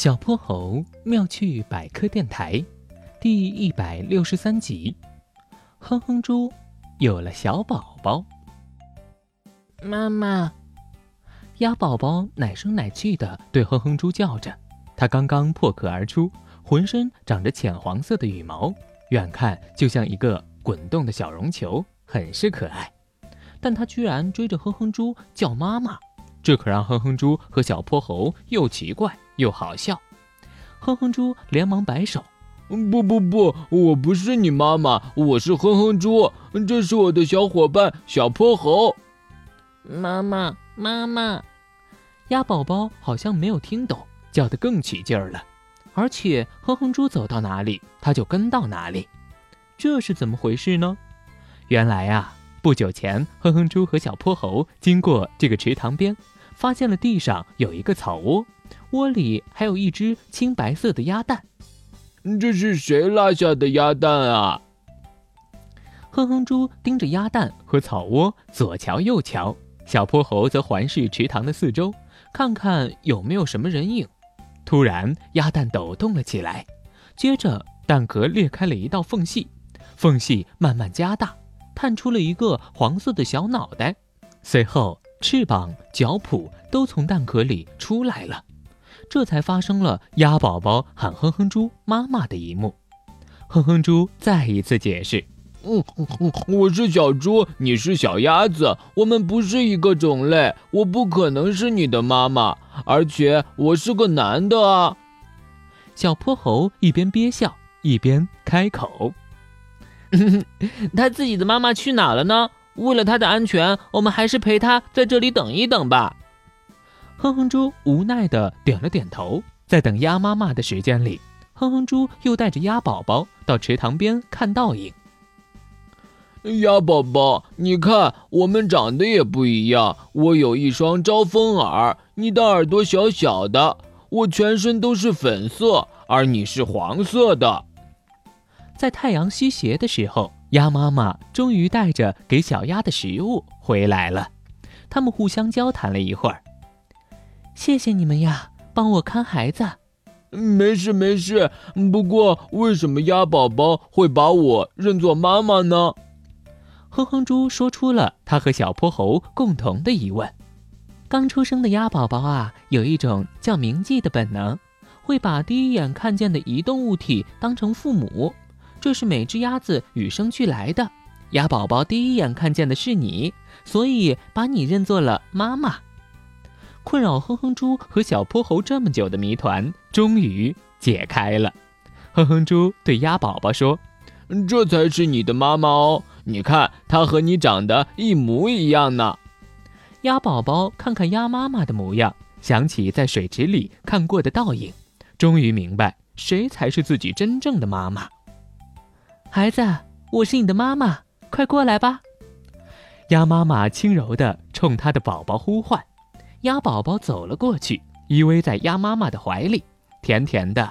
小泼猴妙趣百科电台，第一百六十三集。哼哼猪有了小宝宝，妈妈，鸭宝宝奶声奶气的对哼哼猪叫着。它刚刚破壳而出，浑身长着浅黄色的羽毛，远看就像一个滚动的小绒球，很是可爱。但它居然追着哼哼猪叫妈妈。这可让哼哼猪和小泼猴又奇怪又好笑。哼哼猪连忙摆手：“不不不，我不是你妈妈，我是哼哼猪，这是我的小伙伴小泼猴。”妈妈，妈妈，鸭宝宝好像没有听懂，叫得更起劲儿了。而且哼哼猪走到哪里，它就跟到哪里。这是怎么回事呢？原来啊。不久前，哼哼猪和小泼猴经过这个池塘边，发现了地上有一个草窝，窝里还有一只青白色的鸭蛋。这是谁落下的鸭蛋啊？哼哼猪盯着鸭蛋和草窝，左瞧右瞧；小泼猴则环视池塘的四周，看看有没有什么人影。突然，鸭蛋抖动了起来，接着蛋壳裂开了一道缝隙，缝隙慢慢加大。探出了一个黄色的小脑袋，随后翅膀、脚蹼都从蛋壳里出来了，这才发生了鸭宝宝喊哼哼猪妈妈的一幕。哼哼猪再一次解释：“嗯，我是小猪，你是小鸭子，我们不是一个种类，我不可能是你的妈妈，而且我是个男的啊。”小泼猴一边憋笑一边开口。他自己的妈妈去哪了呢？为了他的安全，我们还是陪他在这里等一等吧。哼哼猪无奈的点了点头。在等鸭妈妈的时间里，哼哼猪又带着鸭宝宝到池塘边看倒影。鸭宝宝，你看，我们长得也不一样。我有一双招风耳，你的耳朵小小的。我全身都是粉色，而你是黄色的。在太阳西斜的时候，鸭妈妈终于带着给小鸭的食物回来了。他们互相交谈了一会儿。谢谢你们呀，帮我看孩子。没事没事，不过为什么鸭宝宝会把我认作妈妈呢？哼哼猪说出了他和小泼猴共同的疑问。刚出生的鸭宝宝啊，有一种叫铭记的本能，会把第一眼看见的移动物体当成父母。这是每只鸭子与生俱来的。鸭宝宝第一眼看见的是你，所以把你认作了妈妈。困扰哼哼猪和小泼猴这么久的谜团终于解开了。哼哼猪对鸭宝宝说：“这才是你的妈妈哦，你看它和你长得一模一样呢。”鸭宝宝看看鸭妈妈的模样，想起在水池里看过的倒影，终于明白谁才是自己真正的妈妈。孩子，我是你的妈妈，快过来吧！鸭妈妈轻柔地冲它的宝宝呼唤，鸭宝宝走了过去，依偎在鸭妈妈的怀里，甜甜地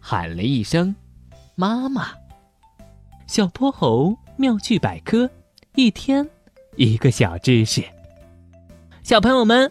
喊了一声“妈妈”。小泼猴妙趣百科，一天一个小知识，小朋友们。